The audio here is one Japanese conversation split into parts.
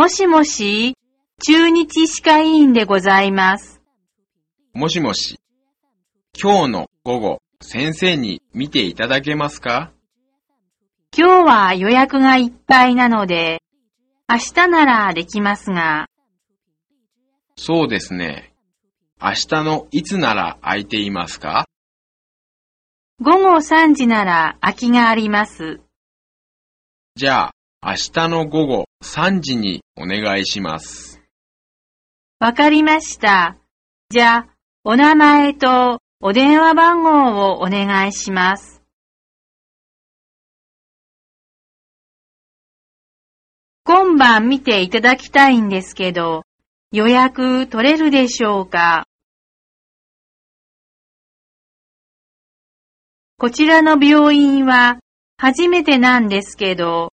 もしもし、中日歯科医院でございます。もしもし。今日の午後、先生に見ていただけますか？今日は予約がいっぱいなので、明日ならできますが、そうですね。明日のいつなら空いていますか？午後3時なら空きがあります。じゃあ、明日の午後3時にお願いします。わかりました。じゃあ、お名前とお電話番号をお願いします。今晩見ていただきたいんですけど、予約取れるでしょうか？こちらの病院は初めてなんですけど、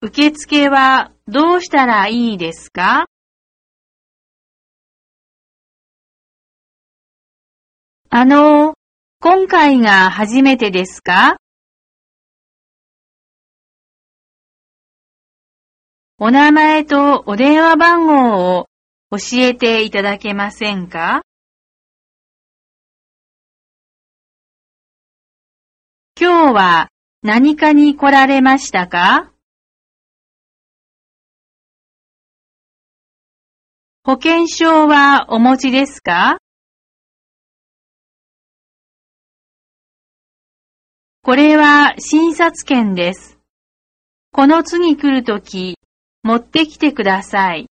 受付はどうしたらいいですか？あの、今回が初めてですか？お名前とお電話番号を教えていただけませんか？今日は何かに来られましたか？保険証はお持ちですか？これは診察券です。この次来るとき、持ってきてください。